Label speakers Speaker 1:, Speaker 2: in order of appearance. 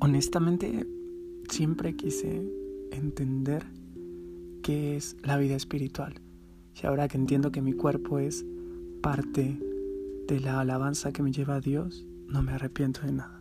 Speaker 1: honestamente siempre quise entender qué es la vida espiritual. Y ahora que entiendo que mi cuerpo es parte de la alabanza que me lleva a Dios, no me arrepiento de nada.